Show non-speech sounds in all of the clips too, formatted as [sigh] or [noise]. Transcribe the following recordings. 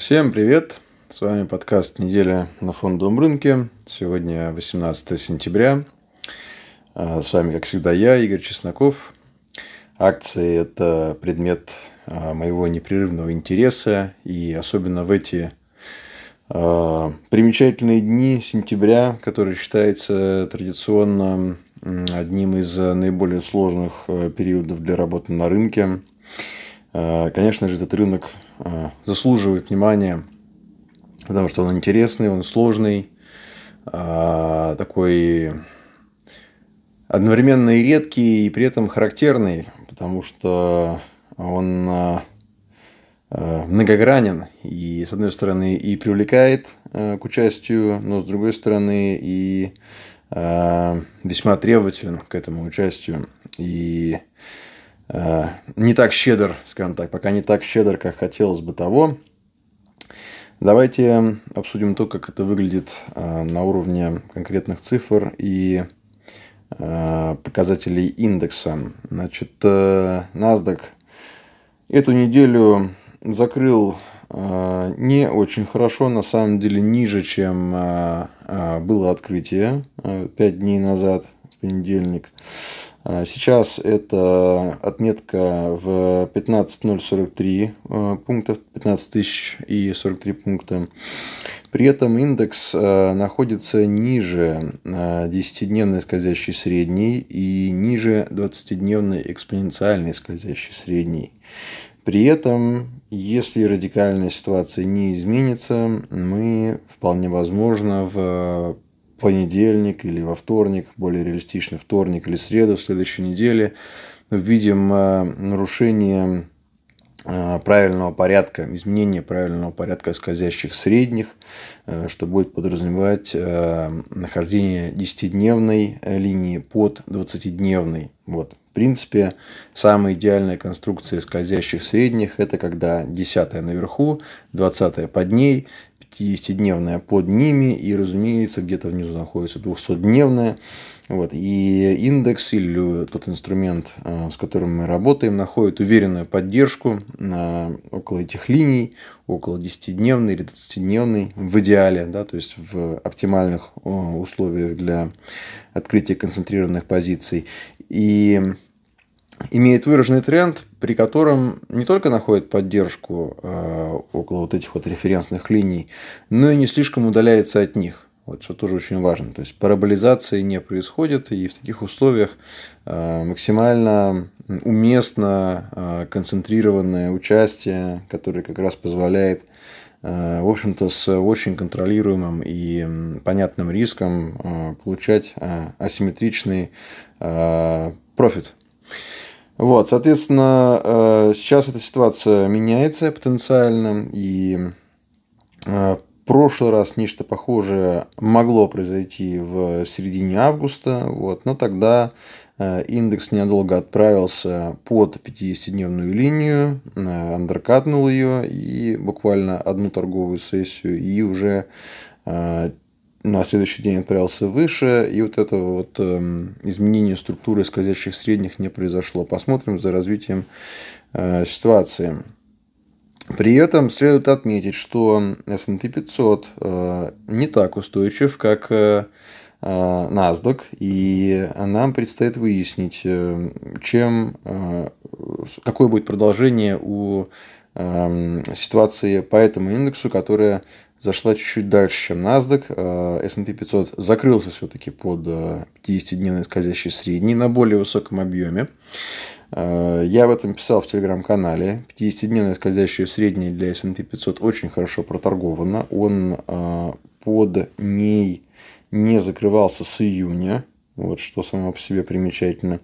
Всем привет! С вами подкаст «Неделя на фондовом рынке». Сегодня 18 сентября. А, с вами, как всегда, я, Игорь Чесноков. Акции – это предмет а, моего непрерывного интереса. И особенно в эти а, примечательные дни сентября, который считается традиционно одним из наиболее сложных периодов для работы на рынке. Конечно же, этот рынок заслуживает внимания, потому что он интересный, он сложный, такой одновременно и редкий, и при этом характерный, потому что он а, многогранен и, с одной стороны, и привлекает к участию, но, с другой стороны, и весьма требователен к этому участию. И не так щедр, скажем так, пока не так щедр, как хотелось бы того. Давайте обсудим то, как это выглядит на уровне конкретных цифр и Э, показателей индекса. Значит, э, NASDAQ эту неделю закрыл э, не очень хорошо, на самом деле ниже, чем было открытие 5 дней назад, в понедельник. А, сейчас это отметка в 15043 а, пунктов, 15 тысяч и 43 пункта. При этом индекс а, находится ниже 10-дневной скользящей средней и ниже 20-дневной экспоненциальной скользящей средней. При этом, если радикальная ситуация не изменится, мы вполне возможно в понедельник или во вторник, более реалистичный вторник или среду следующей неделе, видим э, нарушение э, правильного порядка, изменение правильного порядка скользящих средних, э, что будет подразумевать нахождение 10-дневной линии под 20-дневной. Вот. В принципе, самая идеальная конструкция скользящих средних – это когда 10 наверху, 20 под ней, 50-дневная под ними, и, разумеется, где-то внизу находится 200-дневная. Вот. И индекс или тот инструмент, э, с которым мы работаем, находит уверенную поддержку около этих линий, около 10-дневной или 20-дневной в идеале, да, то есть в оптимальных э, условиях для открытия концентрированных позиций. И имеет выраженный тренд, при котором не только находит поддержку э, около вот этих вот референсных линий, но и не слишком удаляется от них. Вот, что тоже очень важно. То есть параболизации не происходит, и в таких условиях э, максимально уместно э, концентрированное участие, которое как раз позволяет в общем-то, с очень контролируемым и понятным риском получать асимметричный профит. Вот, соответственно, э, сейчас эта ситуация меняется потенциально, и э, в прошлый раз нечто похожее могло произойти в середине августа, вот, но тогда э, индекс ненадолго отправился под 50-дневную линию, андеркатнул ее и буквально одну торговую сессию, и уже на следующий день отправился выше, и вот этого вот э, изменения структуры скользящих средних не произошло. Посмотрим за развитием э, ситуации. При этом следует отметить, что S&P 500 э, не так устойчив, как э, NASDAQ, и нам предстоит выяснить, э, чем, э, какое будет продолжение у э, ситуации по этому индексу, которая зашла чуть-чуть дальше, чем NASDAQ. Э, S&P 500 закрылся все-таки под 50-дневной э, скользящей средней на более высоком объеме. Э, я об этом писал в телеграм-канале. 50-дневная скользящая средняя для S&P 500 очень хорошо проторгована. Он под ней не закрывался с июня. Вот что само по себе примечательно.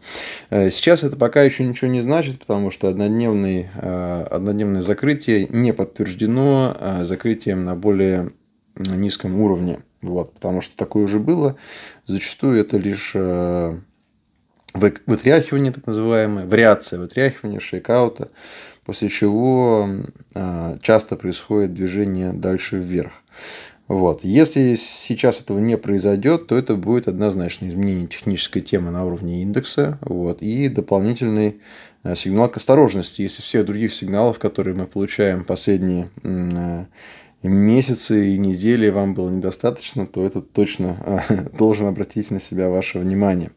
Э, сейчас это пока еще ничего не значит, потому что однодневный, э, однодневное закрытие не подтверждено э, закрытием на более низком уровне. Вот, потому что такое уже было. Зачастую это лишь вытряхивание, так называемое, вариация вытряхивания, шейкаута, после чего часто происходит движение дальше вверх. Вот. Если сейчас этого не произойдет, то это будет однозначно изменение технической темы на уровне индекса вот, и дополнительный э, сигнал к осторожности. Если всех других сигналов, которые мы получаем последние э, месяцы и недели вам было недостаточно, то это точно э, [laughs] должен обратить на себя ваше внимание.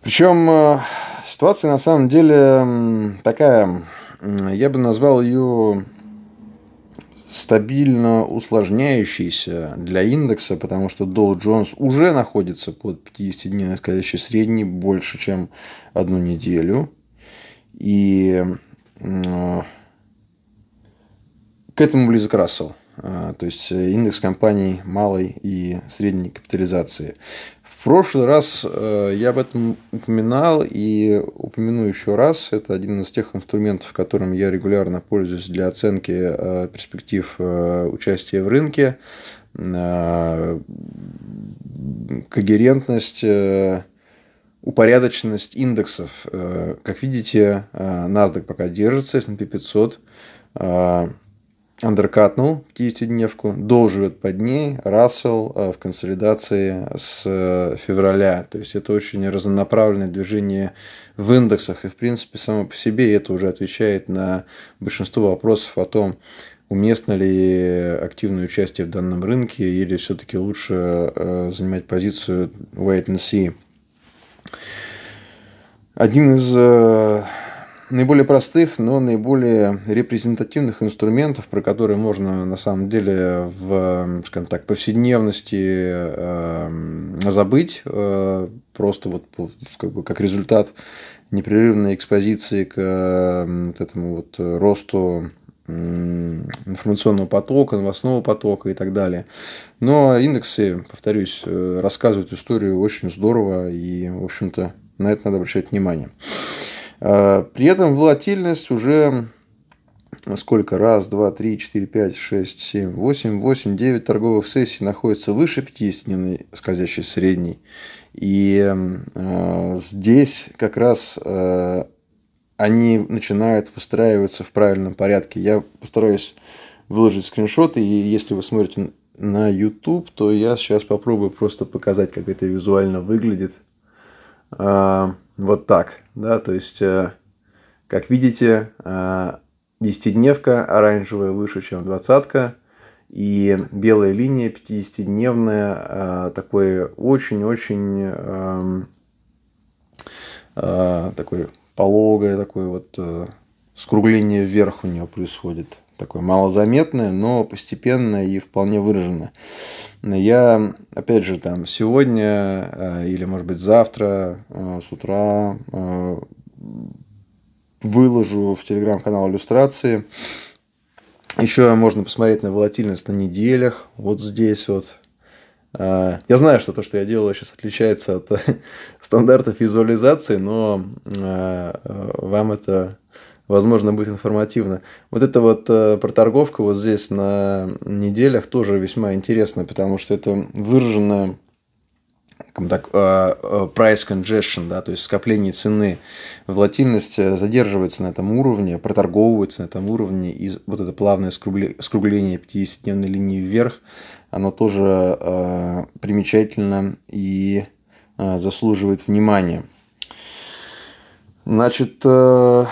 Причем ситуация на самом деле такая, я бы назвал ее стабильно усложняющийся для индекса, потому что Dow Jones уже находится под 50-дневной скользящей средней больше, чем одну неделю. И к этому близок Рассел. А, то есть индекс компаний малой и средней капитализации. В прошлый раз э, я об этом упоминал и упомяну еще раз. Это один из тех инструментов, которым я регулярно пользуюсь для оценки э, перспектив э, участия в рынке. Когерентность, упорядоченность индексов. Как видите, NASDAQ пока держится, S&P 500 андеркатнул 50-дневку, Доу живет под ней, Рассел э, в консолидации с э, февраля. То есть это очень разнонаправленное движение в индексах. И в принципе само по себе это уже отвечает на большинство вопросов о том, уместно ли активное участие в данном рынке или все-таки лучше э, занимать позицию wait and see. Один из наиболее простых, но наиболее репрезентативных инструментов, про которые можно на самом деле в, скажем так, повседневности э, забыть, э, просто вот как, бы, как результат непрерывной экспозиции к э, этому вот росту информационного потока, новостного потока и так далее. Но индексы, повторюсь, э, рассказывают историю очень здорово, и, в общем-то, на это надо обращать внимание. А, при этом волатильность уже сколько? Раз, два, три, четыре, пять, шесть, семь, восемь, восемь, девять торговых сессий находится выше 50-дневной скользящей средней. И э, здесь как раз э, они начинают выстраиваться в правильном порядке. Я постараюсь выложить скриншоты, и если вы смотрите на YouTube, то я сейчас попробую просто показать, как это визуально выглядит. Э, вот так, да, то есть, э, как видите, э, десятидневка оранжевая выше, чем двадцатка, и белая линия 50-дневная, э, такой очень-очень эм, такой пологое, такое вот скругление вверх у нее происходит. Такое малозаметное, но постепенное и вполне выраженное. Я, опять же, там сегодня э, или, может быть, завтра э, с утра э, выложу в телеграм-канал иллюстрации. Еще можно посмотреть на волатильность на неделях. Вот здесь вот. Я знаю, что то, что я делаю сейчас, отличается от [laughs] стандартов визуализации, но вам это возможно, будет информативно. Вот эта вот э, проторговка вот здесь на неделях тоже весьма интересна, потому что это выраженная так, э, э, price congestion, да, то есть скопление цены, волатильность задерживается на этом уровне, проторговывается на этом уровне, и вот это плавное скругление 50-дневной линии вверх, оно тоже э, примечательно и э, заслуживает внимания. Значит, э,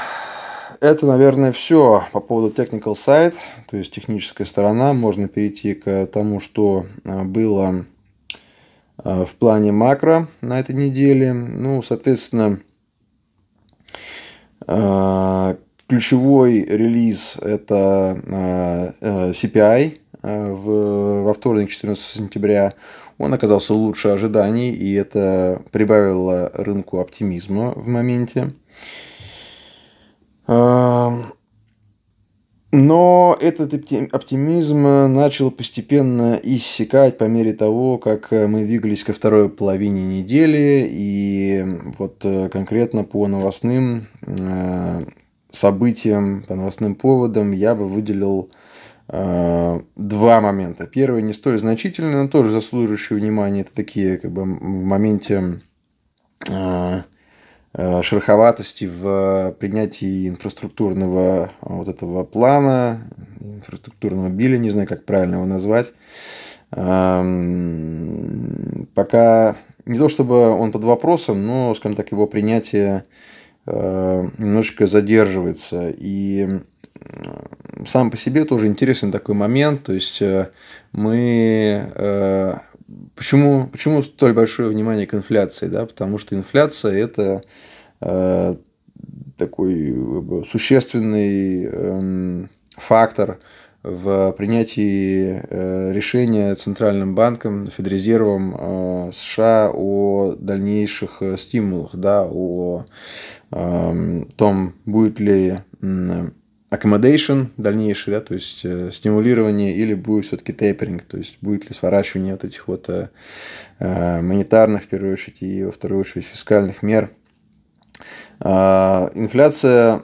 это, наверное, все по поводу technical side, то есть техническая сторона. Можно перейти к тому, что а, было а, в плане макро на этой неделе. Ну, соответственно, а, ключевой релиз – это CPI в, во вторник, 14 сентября. Он оказался лучше ожиданий, и это прибавило рынку оптимизма в моменте. Но этот оптимизм начал постепенно иссякать по мере того, как мы двигались ко второй половине недели. И вот э, конкретно по новостным э, событиям, по новостным поводам я бы выделил э, два момента. Первый не столь значительный, но тоже заслуживающий внимания. Это такие как бы в моменте Э, шероховатости в принятии инфраструктурного вот этого плана, инфраструктурного биля, не знаю, как правильно его назвать. Пока не то чтобы он под вопросом, но, скажем так, его принятие э, немножечко задерживается. И сам по себе тоже интересный такой момент. То есть э, мы э, почему, почему столь большое внимание к инфляции? Да? Потому что инфляция это такой существенный эм, фактор в принятии э, решения Центральным банком, Федрезервом э, США о дальнейших э, стимулах, да, о эм, том, будет ли accommodation дальнейший, да, то есть стимулирование или будет все-таки тейперинг, то есть будет ли сворачивание вот этих вот монетарных, в первую очередь, и во вторую очередь фискальных мер. Инфляция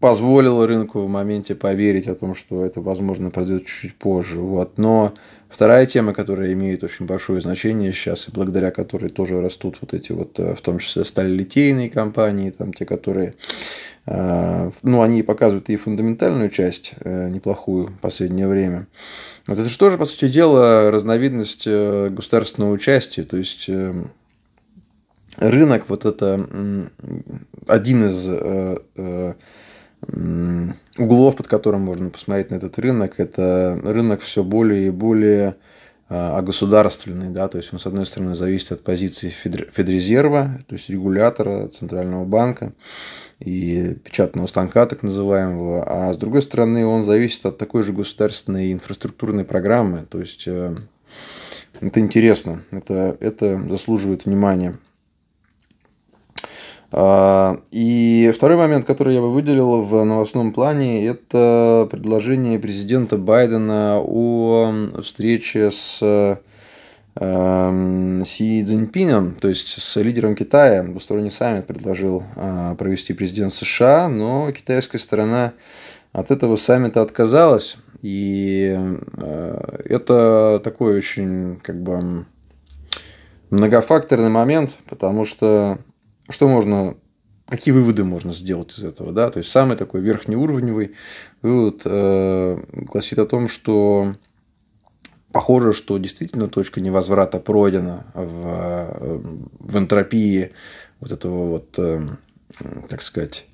позволило рынку в моменте поверить о том, что это, возможно, произойдет чуть-чуть позже. Вот. Но вторая тема, которая имеет очень большое значение сейчас, и благодаря которой тоже растут вот эти вот, э, в том числе, сталелитейные компании, там те, которые э, ну, они показывают и фундаментальную часть э, неплохую в последнее время. Вот это же тоже, по сути дела, разновидность государственного участия. То есть рынок, вот это один из углов, под которым можно посмотреть на этот рынок, это рынок все более и более а, государственный, да, то есть он, с одной стороны, зависит от позиции Федрезерва, то есть регулятора Центрального банка и печатного станка, так называемого, а с другой стороны, он зависит от такой же государственной инфраструктурной программы, то есть э, это интересно, это, это заслуживает внимания. А, и второй момент, который я бы выделил в новостном плане, это предложение президента Байдена о встрече с эм, Си Цзиньпином, то есть с лидером Китая. Двусторонний саммит предложил а, провести президент США, но китайская сторона от этого саммита отказалась. И э, это такой очень как бы многофакторный момент, потому что что можно, какие выводы можно сделать из этого, да? То есть самый такой верхнеуровневый вывод э, гласит о том, что похоже, что действительно точка невозврата пройдена в, в энтропии вот этого вот, э, как сказать,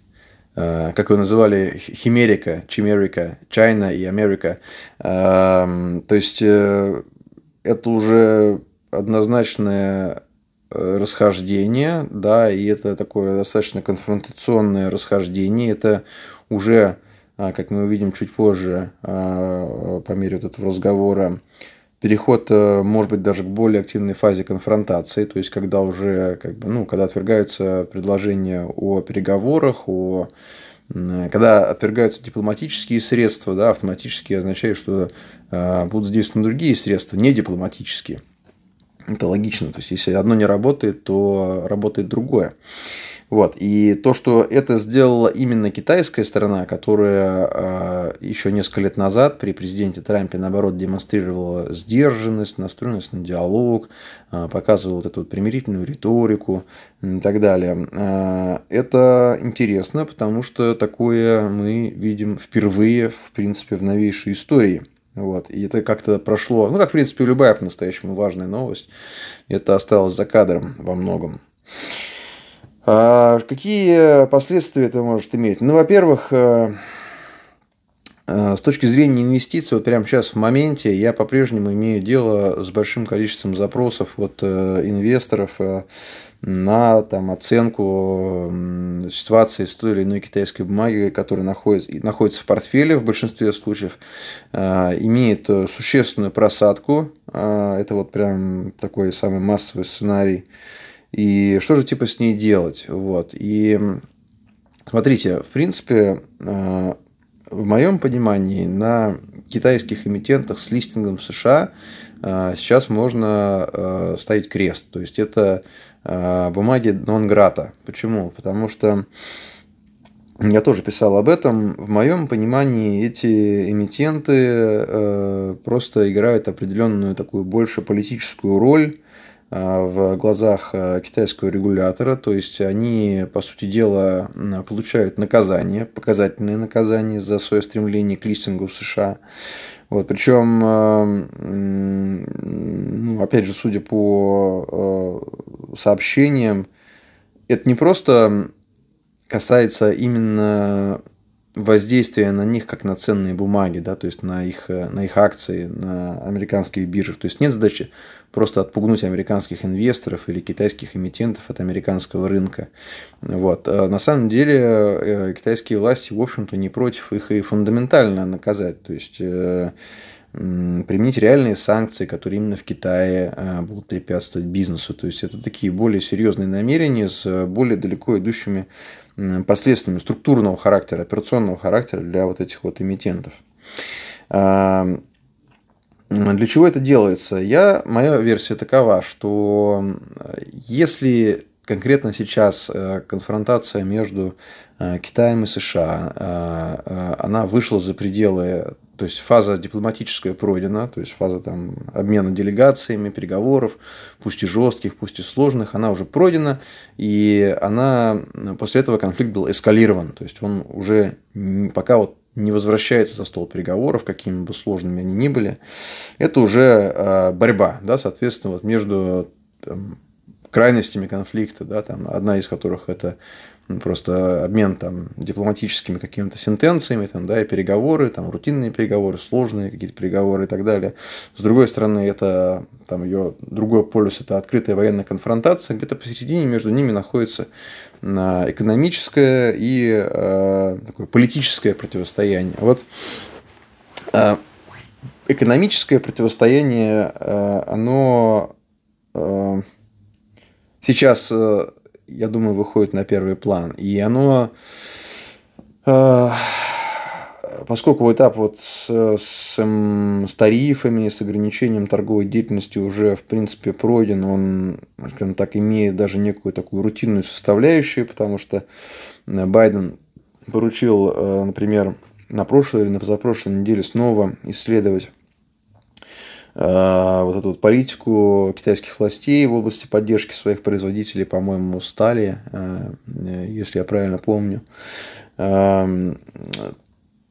э, как его называли, химерика, чимерика, Чайна и Америка. Э, то есть э, это уже однозначная Э, расхождение, да, и это такое достаточно конфронтационное расхождение. Это уже, а, как мы увидим чуть позже, а, по мере вот этого разговора, переход, э, может быть, даже к более активной фазе конфронтации, то есть когда уже, как бы, ну, когда отвергаются предложения о переговорах, о когда отвергаются дипломатические средства, да, автоматически означает, что э, будут задействованы другие средства, не дипломатические. Это логично. То есть, если одно не работает, то работает другое. Вот. И то, что это сделала именно китайская сторона, которая э, еще несколько лет назад при президенте Трампе, наоборот, демонстрировала сдержанность, настроенность на диалог, э, показывала вот эту вот примирительную риторику и так далее. Э, это интересно, потому что такое мы видим впервые, в принципе, в новейшей истории вот. И это как-то прошло, ну, как, в принципе, любая по-настоящему важная новость. Это осталось за кадром во многом. А какие последствия это может иметь? Ну, во-первых, э, э, с точки зрения инвестиций, вот прямо сейчас в моменте я по-прежнему имею дело с большим количеством запросов от э, инвесторов на там, оценку ситуации с той или иной китайской бумаги, которая находится, находится в портфеле в большинстве случаев, а, имеет э, существенную просадку. А, это вот прям такой самый массовый сценарий. И что же типа с ней делать? Вот. И смотрите, в принципе, в моем понимании, на китайских эмитентах с листингом в США сейчас можно ставить крест. То есть это Э, бумаги нон-грата. Почему? Потому что я тоже писал об этом. В моем понимании эти эмитенты э, просто играют определенную такую больше политическую роль в глазах китайского регулятора, то есть они, по сути дела, получают наказание, показательные наказания за свое стремление к листингу в США. Вот, причем, ну, опять же, судя по сообщениям, это не просто касается именно воздействия на них как на ценные бумаги, да, то есть на их, на их акции на американских биржах. То есть нет задачи просто отпугнуть американских инвесторов или китайских эмитентов от американского рынка. Вот. А на самом деле э, китайские власти, в общем-то, не против их и фундаментально наказать. То есть э, применить реальные санкции, которые именно в Китае э, будут препятствовать бизнесу. То есть это такие более серьезные намерения с более далеко идущими последствиями структурного характера, операционного характера для вот этих вот эмитентов. А, для чего это делается? Я, моя версия такова, что если конкретно сейчас конфронтация между Китаем и США, она вышла за пределы то есть фаза дипломатическая пройдена, то есть фаза там, обмена делегациями, переговоров, пусть и жестких, пусть и сложных, она уже пройдена, и она, после этого конфликт был эскалирован, то есть он уже пока вот не возвращается за стол переговоров, какими бы сложными они ни были, это уже а, борьба, да, соответственно, вот между там, крайностями конфликта, да, там, одна из которых это просто обмен там дипломатическими какими-то сентенциями, там, да, и переговоры, там, рутинные переговоры, сложные какие-то переговоры и так далее. С другой стороны, это там ее другой полюс – это открытая военная конфронтация, где-то посередине между ними находится а, экономическое и э, такое политическое противостояние. Вот э, экономическое противостояние, э, оно э, сейчас я думаю, выходит на первый план. И оно, э, поскольку этап вот с, с, с тарифами, с ограничением торговой деятельности уже, в принципе, пройден, он, скажем так, имеет даже некую такую рутинную составляющую, потому что Байден поручил, э, например, на прошлой или на позапрошлой неделе снова исследовать Э, вот эту вот политику китайских властей в области поддержки своих производителей, по-моему, стали, э, если я правильно помню, эм,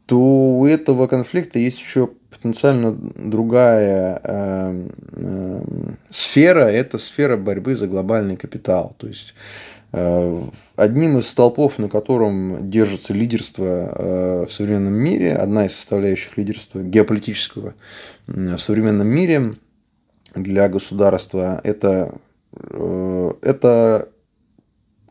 то у этого конфликта есть еще потенциально другая э, э, сфера, это сфера борьбы за глобальный капитал. То есть Э, одним из столпов, на котором держится лидерство э, в современном мире, одна из составляющих лидерства геополитического в современном мире для государства, это, э, это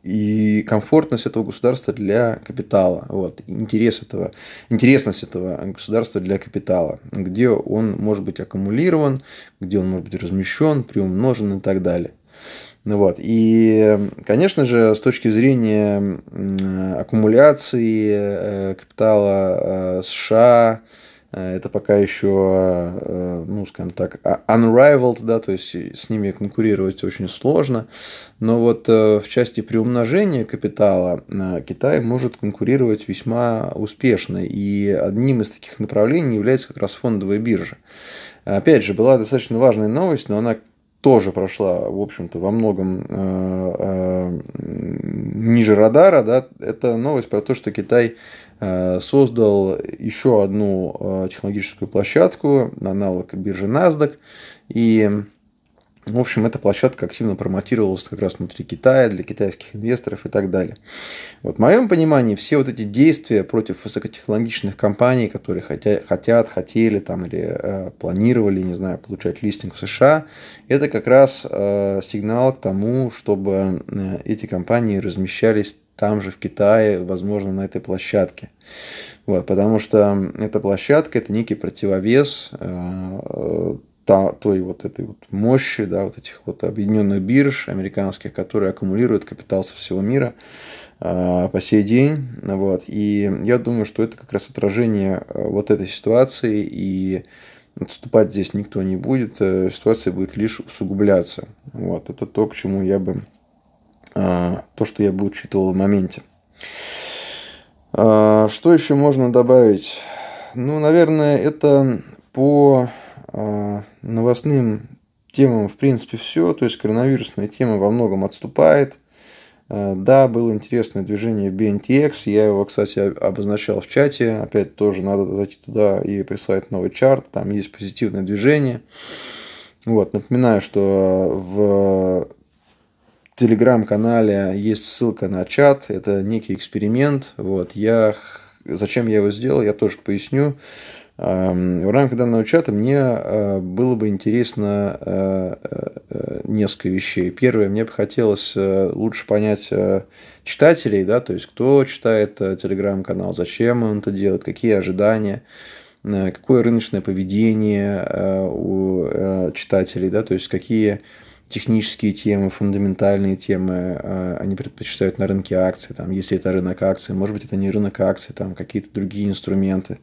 и комфортность этого государства для капитала, вот, интерес этого, интересность этого государства для капитала, где он может быть аккумулирован, где он может быть размещен, приумножен и так далее. Ну вот. И, конечно же, с точки зрения аккумуляции э, капитала э, США, э, это пока еще, ну, скажем так, а, unrivaled, да, то есть с ними конкурировать очень сложно. Но вот в части приумножения капитала Китай может конкурировать весьма успешно. И одним из таких направлений является как раз фондовая биржа. Опять же, была достаточно важная новость, но она тоже прошла, в общем-то, во многом э, э, ниже радара, да, это новость про то, что Китай э, создал еще одну технологическую площадку, аналог биржи NASDAQ, и в общем, эта площадка активно промотировалась как раз внутри Китая, для китайских инвесторов и так далее. Вот, в моем понимании, все вот эти действия против высокотехнологичных компаний, которые хотят, хотели там, или э, планировали, не знаю, получать листинг в США, это как раз э, сигнал к тому, чтобы э, эти компании размещались там же в Китае, возможно, на этой площадке. Вот, потому что эта площадка – это некий противовес э, той вот этой вот мощи, да, вот этих вот объединенных бирж американских, которые аккумулируют капитал со всего мира э, по сей день. Вот. И я думаю, что это как раз отражение э, вот этой ситуации, и отступать здесь никто не будет, э, ситуация будет лишь усугубляться. Вот. Это то, к чему я бы, то, что я бы учитывал в моменте. Что еще можно добавить? Ну, наверное, это по а, новостным темам, в принципе, все. То есть коронавирусная тема во многом отступает. Э, да, было интересное движение BNTX, я его, кстати, обозначал в чате, опять тоже надо зайти туда и прислать новый чарт, там есть позитивное движение. Вот, напоминаю, что в телеграм-канале есть ссылка на чат, это некий эксперимент, вот, я, зачем я его сделал, я тоже поясню. Эм, в рамках данного чата мне э, было бы интересно э, э, несколько вещей. Первое, мне бы хотелось лучше понять читателей, да, то есть кто читает телеграм-канал, зачем он это делает, какие ожидания, какое рыночное поведение у читателей, да, то есть какие технические темы, фундаментальные темы они предпочитают на рынке акций, там, если это рынок акций, может быть, это не рынок акций, там какие-то другие инструменты.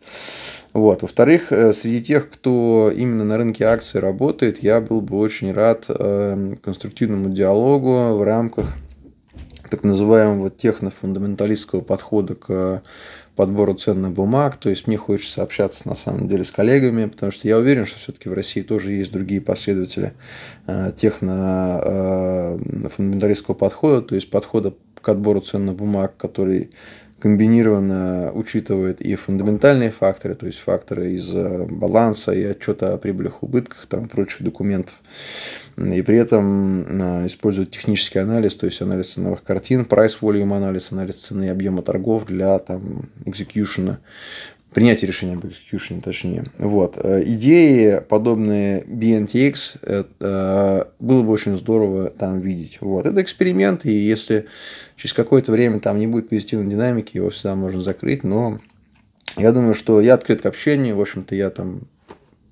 Вот. Во-вторых, э, среди тех, кто именно на рынке акций работает, я был бы очень рад эм, конструктивному диалогу в рамках так называемого технофундаменталистского подхода к подбору ценных бумаг. То есть мне хочется общаться на самом деле с коллегами, потому что я уверен, что все-таки в России тоже есть другие последователи э, технофундаменталистского э, подхода, то есть подхода к отбору ценных бумаг, который комбинированно учитывает и фундаментальные факторы, то есть факторы из э, баланса и отчета о прибылях, убытках, там, прочих документов. И при этом э, использует технический анализ, то есть анализ ценовых картин, price volume анализ, анализ цены и объема торгов для там, execution принятие решения об execution, точнее. Вот. Э, идеи, подобные BNTX, это, было бы очень здорово там видеть. Вот. Это эксперимент, и если через какое-то время там не будет позитивной динамики, его всегда можно закрыть, но я думаю, что я открыт к общению, в общем-то, я там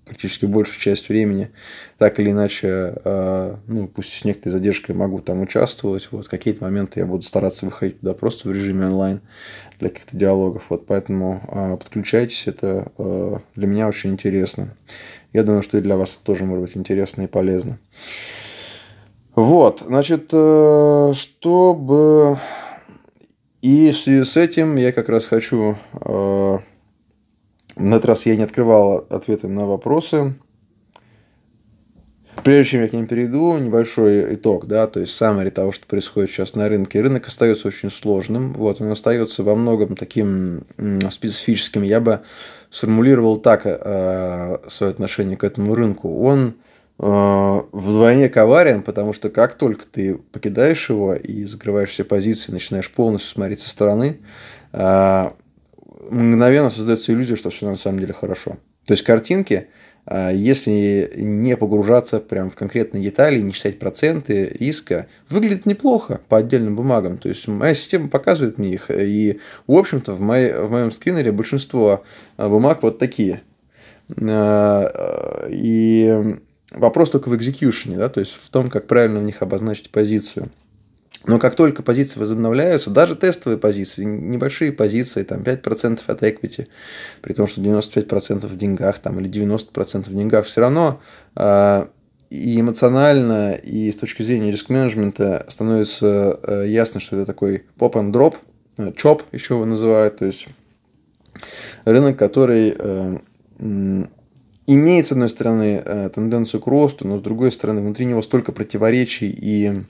практически большую часть времени так или иначе, э, ну, пусть с некоторой задержкой могу там участвовать. Вот какие-то моменты я буду стараться выходить туда просто в режиме онлайн для каких-то диалогов. Вот поэтому э, подключайтесь, это э, для меня очень интересно. Я думаю, что и для вас тоже может быть интересно и полезно. Вот, значит, чтобы... И в связи с этим я как раз хочу на этот раз я не открывал ответы на вопросы. Прежде чем я к ним перейду, небольшой итог, да, то есть саммари того, что происходит сейчас на рынке. Рынок остается очень сложным, вот, он остается во многом таким специфическим. Я бы сформулировал так э, свое отношение к этому рынку. Он э, вдвойне коварен, потому что как только ты покидаешь его и закрываешь все позиции, начинаешь полностью смотреть со стороны, э, мгновенно создается иллюзия, что все на самом деле хорошо. То есть картинки, а, если не погружаться прям в конкретные детали, не считать проценты риска, выглядит неплохо по отдельным бумагам. То есть моя система показывает мне их. И, в общем-то, в, моей, в моем скринере большинство а, бумаг вот такие. А, и вопрос только в экзекьюшене, да, то есть в том, как правильно в них обозначить позицию. Но как только позиции возобновляются, даже тестовые позиции, небольшие позиции, там 5% от equity, при том, что 95% в деньгах там, или 90% в деньгах, все равно э, и эмоционально, и с точки зрения риск-менеджмента становится э, ясно, что это такой поп-and-дроп, э, чоп еще его называют, то есть рынок, который э, имеет, с одной стороны, э, тенденцию к росту, но с другой стороны, внутри него столько противоречий и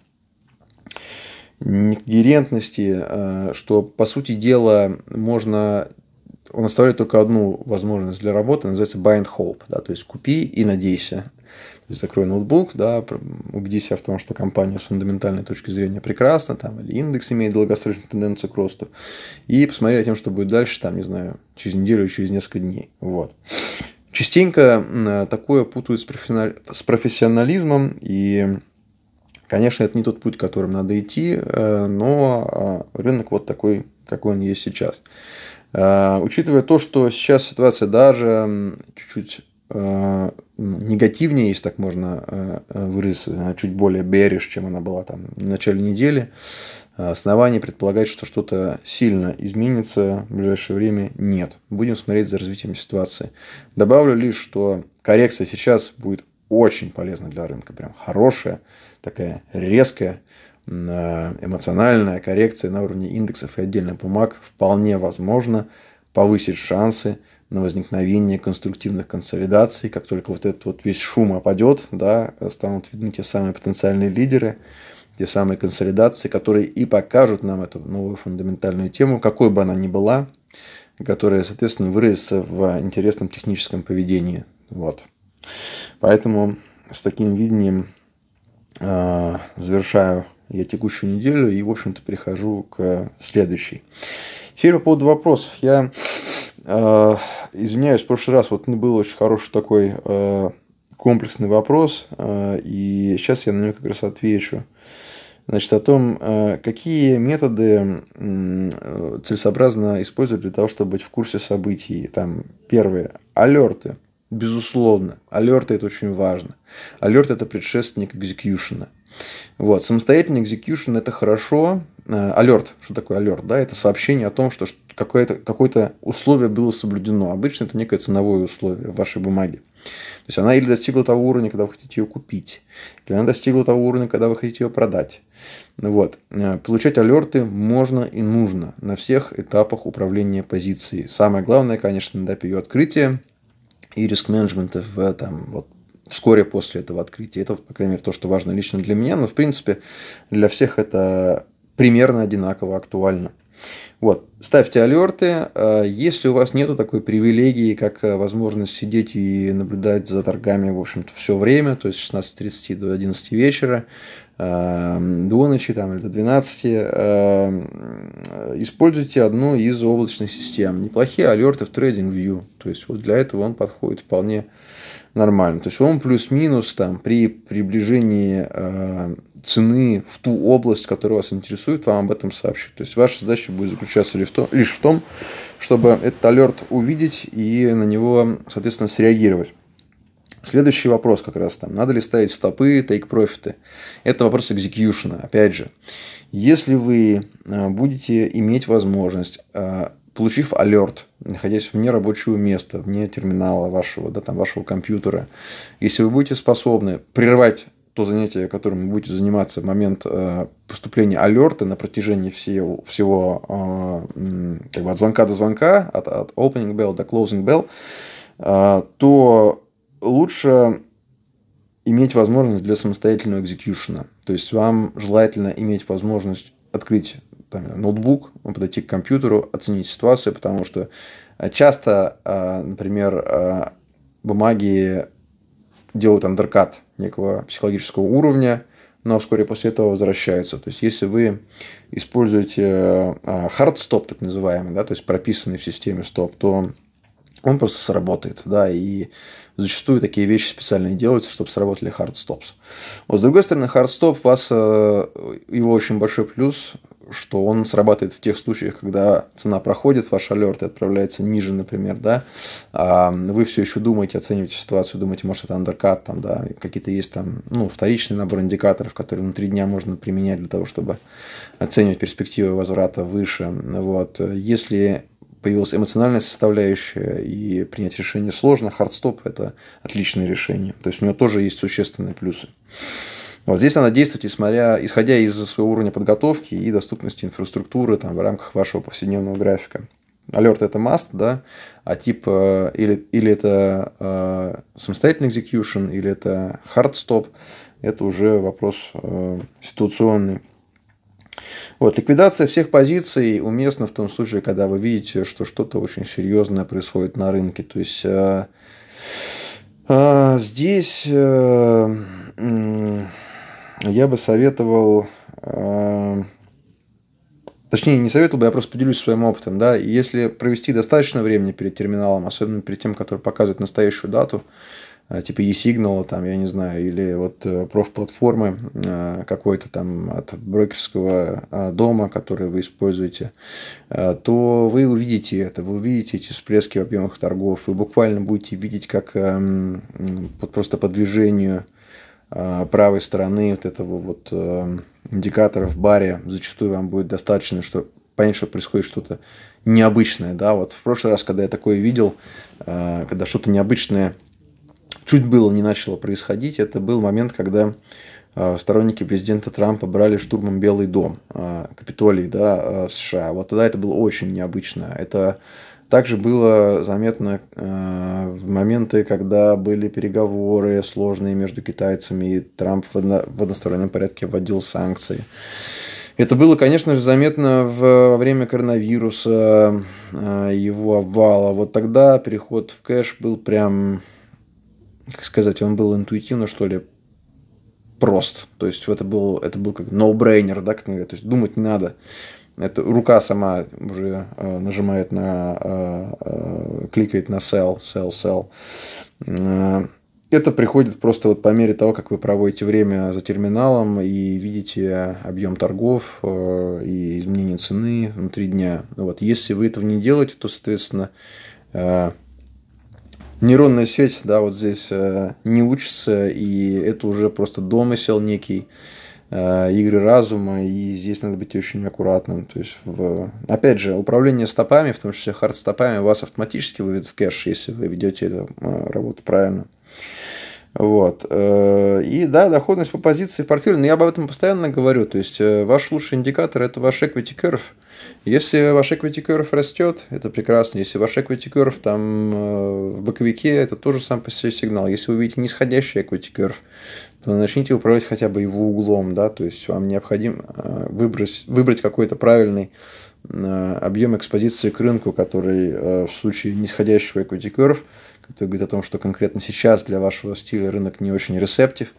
некогерентности, э, что, по сути дела, можно он оставляет только одну возможность для работы, называется buy and hope, да, то есть купи и надейся. То есть закрой ноутбук, да, убедись в том, что компания с фундаментальной точки зрения прекрасна, там, или индекс имеет долгосрочную тенденцию к росту, и посмотри о том, что будет дальше, там, не знаю, через неделю, через несколько дней. Вот. Частенько такое путают с профессионализмом, и Конечно, это не тот путь, которым надо идти, э, но э, рынок вот такой, какой он есть сейчас. Э, учитывая то, что сейчас ситуация даже чуть-чуть негативнее, если так можно выразиться, чуть более bearish, чем она была там в начале недели, оснований предполагать, что что-то сильно изменится в ближайшее время, нет. Будем смотреть за развитием ситуации. Добавлю лишь, что коррекция сейчас будет очень полезна для рынка, прям хорошая такая резкая эмоциональная коррекция на уровне индексов и отдельных бумаг вполне возможно повысить шансы на возникновение конструктивных консолидаций. Как только вот этот вот весь шум опадет, да, станут видны те самые потенциальные лидеры, те самые консолидации, которые и покажут нам эту новую фундаментальную тему, какой бы она ни была, которая, соответственно, выразится в интересном техническом поведении. Вот. Поэтому с таким видением э, завершаю я текущую неделю и, в общем-то, перехожу к следующей. Теперь по поводу вопросов. Я э, извиняюсь, в прошлый раз вот был очень хороший такой э, комплексный вопрос, э, и сейчас я на него как раз отвечу. Значит, о том, э, какие методы целесообразно использовать для того, чтобы быть в курсе событий. Там, первые, алерты. Безусловно, алерты это очень важно. Алерт это предшественник экзекьюшена. Вот. Самостоятельный execution – это хорошо. Алерт, что такое алерт? Да, это сообщение о том, что какое-то какое условие было соблюдено. Обычно это некое ценовое условие в вашей бумаге. То есть она или достигла того уровня, когда вы хотите ее купить, или она достигла того уровня, когда вы хотите ее продать. Вот. Э, получать алерты можно и нужно на всех этапах управления позицией. Самое главное, конечно, на этапе ее открытия и риск-менеджмента в там, вот, вскоре после этого открытия. Это, по крайней мере, то, что важно лично для меня, но, в принципе, для всех это примерно одинаково актуально. Вот, ставьте алерты. Э, если у вас нету такой привилегии, как э, возможность сидеть и наблюдать за торгами, в общем-то, все время, то есть с 16.30 до 11 вечера, до ночи там, или до 12, используйте одну из облачных систем. Неплохие алерты в TradingView. То есть вот для этого он подходит вполне нормально. То есть он плюс-минус там при приближении э, цены в ту область, которая вас интересует, вам об этом сообщит. То есть ваша задача будет заключаться лишь в том чтобы этот алерт увидеть и на него, соответственно, среагировать. Следующий вопрос как раз там. Надо ли ставить стопы, тейк-профиты? Это вопрос экзекьюшена. Опять же, если вы э, будете иметь возможность э, получив алерт, находясь вне рабочего места, вне терминала вашего, да, там, вашего компьютера, если вы будете способны прервать то занятие, которым вы будете заниматься в момент э, поступления алерта на протяжении всего, всего как бы от звонка до звонка, от, от opening bell до closing bell, то лучше иметь возможность для самостоятельного экзекьюшена. То есть вам желательно иметь возможность открыть там, ноутбук, подойти к компьютеру, оценить ситуацию, потому что э, часто, э, например, э, бумаги делают андеркат некого психологического уровня, но вскоре после этого возвращаются. То есть, если вы используете hard stop, так называемый, да, то есть прописанный в системе стоп, то он просто сработает, да, и зачастую такие вещи специально делаются, чтобы сработали hard stops. Вот с другой стороны, hard stop вас его очень большой плюс что он срабатывает в тех случаях, когда цена проходит, ваш алерт отправляется ниже, например, да, а вы все еще думаете, оцениваете ситуацию, думаете, может, это андеркат, там, да, какие-то есть там, ну, вторичный набор индикаторов, которые внутри дня можно применять для того, чтобы оценивать перспективы возврата выше. Вот. Если появилась эмоциональная составляющая и принять решение сложно, hard stop – это отличное решение. То есть у него тоже есть существенные плюсы. Вот здесь надо действовать, исходя, исходя из своего уровня подготовки и доступности инфраструктуры там, в рамках вашего повседневного графика. Alert это must, да, а тип э, или, или это э, самостоятельный execution, или это hard stop, это уже вопрос э, ситуационный. Вот, ликвидация всех позиций уместна в том случае, когда вы видите, что что-то очень серьезное происходит на рынке. То есть э, э, здесь э, я бы советовал, э, точнее, не советовал бы, я просто поделюсь своим опытом, да, если провести достаточно времени перед терминалом, особенно перед тем, который показывает настоящую дату, типа e-signal, там, я не знаю, или вот э, профплатформы какой-то там от брокерского дома, который вы используете, то вы увидите это, вы увидите эти всплески в объемах торгов, вы буквально будете видеть, как эм, просто по движению Э, правой стороны вот этого вот э, индикатора в баре зачастую вам будет достаточно, чтобы понять, что происходит что-то необычное. Да? Вот в прошлый раз, когда я такое видел, э, когда что-то необычное чуть было не начало происходить, это был момент, когда сторонники президента Трампа брали штурмом Белый дом, Капитолий да, США. Вот тогда это было очень необычно. Это Также было заметно э, в моменты, когда были переговоры сложные между китайцами, и Трамп в, одно, в одностороннем порядке вводил санкции. Это было, конечно же, заметно во время коронавируса, э, его обвала. Вот тогда переход в кэш был прям, как сказать, он был интуитивно, что ли, прост. То есть это был, это был как no-brainer, да, как говорят. То есть думать не надо. Это рука сама уже э, нажимает на, э, э, кликает на sell, sell, sell. Э, это приходит просто вот по мере того, как вы проводите время за терминалом и видите объем торгов э, и изменение цены внутри дня. Вот. Если вы этого не делаете, то, соответственно, э, нейронная сеть, да, вот здесь э, не учится, и это уже просто домысел некий, э, игры разума, и здесь надо быть очень аккуратным. То есть, в... опять же, управление стопами, в том числе хард-стопами, вас автоматически выведет в кэш, если вы ведете эту работу правильно. Вот. И да, доходность по позиции в портфеле, но я об этом постоянно говорю. То есть, ваш лучший индикатор – это ваш equity curve – если ваш equity curve растет, это прекрасно. Если ваш equity curve там э, в боковике, это тоже сам по себе сигнал. Если вы видите нисходящий equity curve, то начните управлять хотя бы его углом, да, то есть вам необходимо э, выбрать, выбрать какой-то правильный э, объем экспозиции к рынку, который в случае нисходящего equity curve, который говорит о том, что конкретно сейчас для вашего стиля рынок не очень ресептив,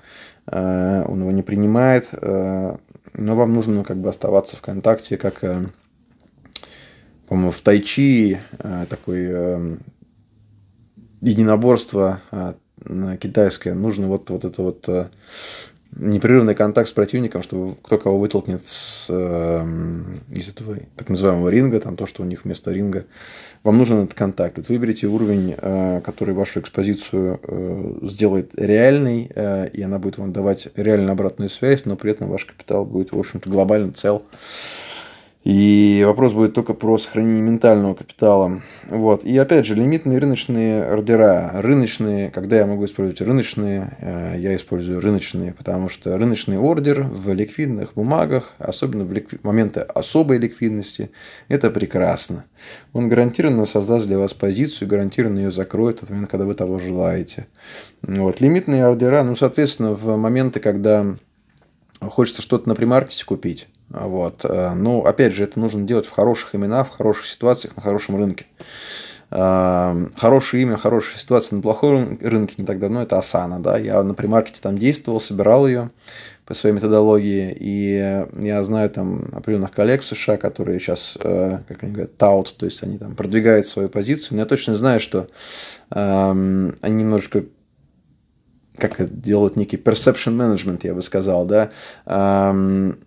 он его не принимает, но вам нужно как бы оставаться в контакте, как по-моему, в тайчи э, такое э, единоборство э, китайское. Нужно вот, вот это вот непрерывный контакт с противником, чтобы кто кого вытолкнет с, из этого так называемого ринга, там то, что у них вместо ринга. Вам нужен этот контакт. Вот выберите уровень, который вашу экспозицию сделает реальной, и она будет вам давать реально обратную связь, но при этом ваш капитал будет, в общем-то, глобально цел. И вопрос будет только про сохранение ментального капитала. Вот. И опять же, лимитные рыночные ордера. Рыночные, когда я могу использовать рыночные, э, я использую рыночные, потому что рыночный ордер в ликвидных бумагах, особенно в ликви... моменты особой ликвидности, это прекрасно. Он гарантированно создаст для вас позицию, гарантированно ее закроет в тот момент, когда вы того желаете. Вот. Лимитные ордера, ну, соответственно, в моменты, когда хочется что-то на примаркете купить, вот. Э, ну, опять же, это нужно делать в хороших именах, в хороших ситуациях, на хорошем рынке. Э, хорошее имя, хорошая ситуация на плохом рынке не так давно – это Асана. Да? Я на примаркете там действовал, собирал ее по своей методологии, и я знаю там определенных коллег в США, которые сейчас, э, как они говорят, таут, то есть они там продвигают свою позицию, но я точно знаю, что эм, они немножко как делают некий perception management, я бы сказал, да, эм,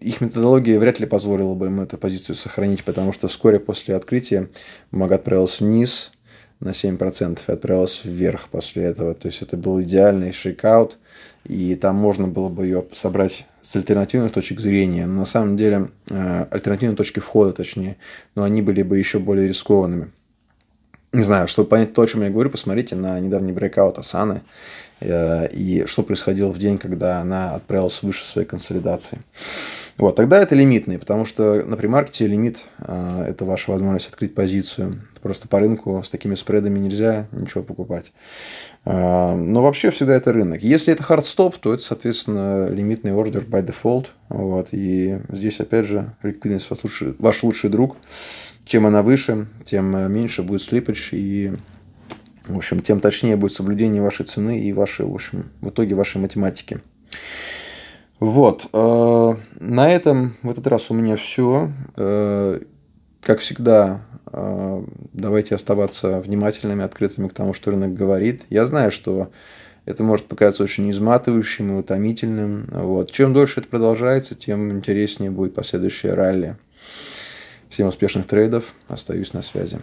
их методология вряд ли позволила бы им эту позицию сохранить, потому что вскоре после открытия бумага отправилась вниз на 7% и отправилась вверх после этого. То есть это был идеальный шейкаут, и там можно было бы ее собрать с альтернативных точек зрения. Но на самом деле э, альтернативные точки входа, точнее, но они были бы еще более рискованными. Не знаю, чтобы понять то, о чем я говорю, посмотрите на недавний breakout Асаны э, и что происходило в день, когда она отправилась выше своей консолидации. Вот, тогда это лимитный, потому что на premarket е лимит э, – это ваша возможность открыть позицию. Просто по рынку с такими спредами нельзя ничего покупать. Э, но вообще всегда это рынок. Если это hard stop, то это, соответственно, лимитный ордер by default. Вот, и здесь, опять же, ликвидность ваш лучший, ваш лучший друг. Чем она выше, тем меньше будет слипач и в общем, тем точнее будет соблюдение вашей цены и вашей, в общем, в итоге вашей математики. Вот. Э, на этом в этот раз у меня все. Э, как всегда, э, давайте оставаться внимательными, открытыми к тому, что рынок говорит. Я знаю, что это может показаться очень изматывающим и утомительным. Вот. Чем дольше это продолжается, тем интереснее будет последующее ралли. Всем успешных трейдов. Остаюсь на связи.